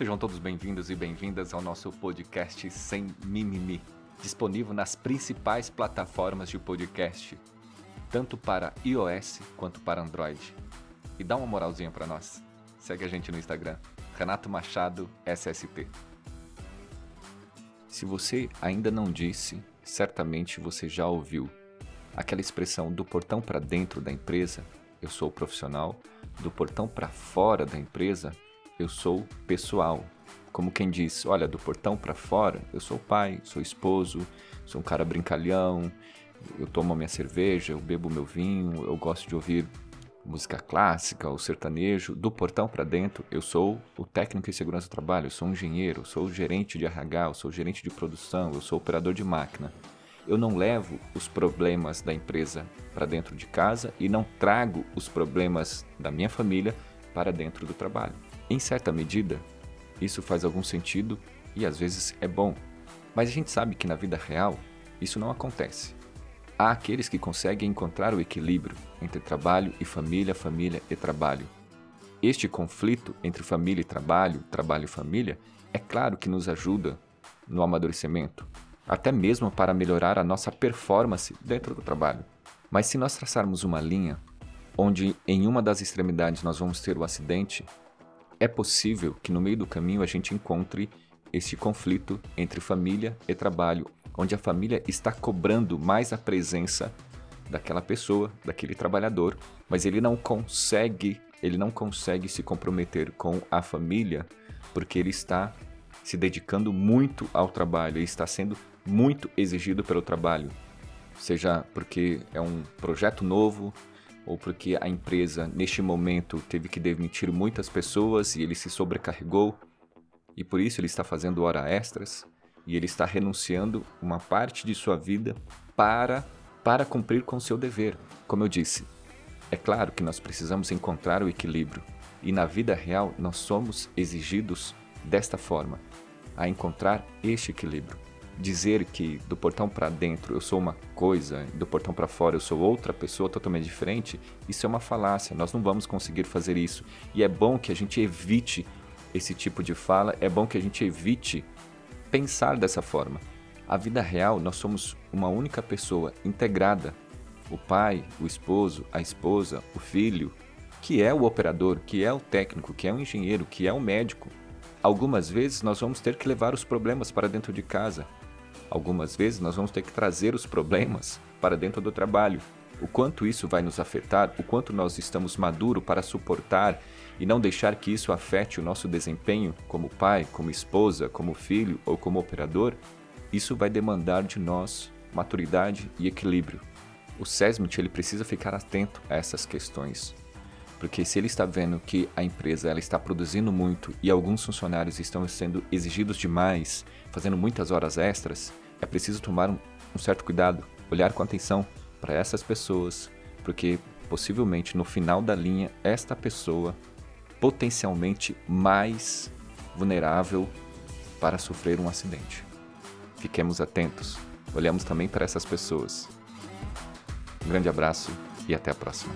Sejam todos bem-vindos e bem-vindas ao nosso podcast Sem Mimimi, disponível nas principais plataformas de podcast, tanto para iOS quanto para Android. E dá uma moralzinha para nós. Segue a gente no Instagram, Renato Machado SST. Se você ainda não disse, certamente você já ouviu aquela expressão do portão para dentro da empresa, eu sou profissional, do portão para fora da empresa, eu sou pessoal. Como quem diz, olha, do portão para fora, eu sou pai, sou esposo, sou um cara brincalhão, eu tomo a minha cerveja, eu bebo meu vinho, eu gosto de ouvir música clássica ou sertanejo. Do portão para dentro, eu sou o técnico em segurança do trabalho, eu sou um engenheiro, eu sou o gerente de RH, eu sou o gerente de produção, eu sou operador de máquina. Eu não levo os problemas da empresa para dentro de casa e não trago os problemas da minha família para dentro do trabalho. Em certa medida, isso faz algum sentido e às vezes é bom, mas a gente sabe que na vida real isso não acontece. Há aqueles que conseguem encontrar o equilíbrio entre trabalho e família, família e trabalho. Este conflito entre família e trabalho, trabalho e família, é claro que nos ajuda no amadurecimento, até mesmo para melhorar a nossa performance dentro do trabalho. Mas se nós traçarmos uma linha onde em uma das extremidades nós vamos ter o acidente é possível que no meio do caminho a gente encontre este conflito entre família e trabalho, onde a família está cobrando mais a presença daquela pessoa, daquele trabalhador, mas ele não consegue, ele não consegue se comprometer com a família porque ele está se dedicando muito ao trabalho, ele está sendo muito exigido pelo trabalho, seja porque é um projeto novo, ou porque a empresa, neste momento, teve que demitir muitas pessoas e ele se sobrecarregou e por isso ele está fazendo hora extras e ele está renunciando uma parte de sua vida para para cumprir com seu dever. Como eu disse, é claro que nós precisamos encontrar o equilíbrio e na vida real nós somos exigidos desta forma, a encontrar este equilíbrio dizer que do portão para dentro eu sou uma coisa, do portão para fora eu sou outra pessoa totalmente diferente, isso é uma falácia. Nós não vamos conseguir fazer isso. E é bom que a gente evite esse tipo de fala, é bom que a gente evite pensar dessa forma. A vida real, nós somos uma única pessoa integrada. O pai, o esposo, a esposa, o filho, que é o operador, que é o técnico, que é o engenheiro, que é o médico. Algumas vezes nós vamos ter que levar os problemas para dentro de casa, Algumas vezes nós vamos ter que trazer os problemas para dentro do trabalho. O quanto isso vai nos afetar, o quanto nós estamos maduros para suportar e não deixar que isso afete o nosso desempenho como pai, como esposa, como filho ou como operador, isso vai demandar de nós maturidade e equilíbrio. O SESMIT ele precisa ficar atento a essas questões, porque se ele está vendo que a empresa ela está produzindo muito e alguns funcionários estão sendo exigidos demais, fazendo muitas horas extras, é preciso tomar um, um certo cuidado, olhar com atenção para essas pessoas, porque possivelmente no final da linha esta pessoa potencialmente mais vulnerável para sofrer um acidente. Fiquemos atentos, olhamos também para essas pessoas. Um grande abraço e até a próxima.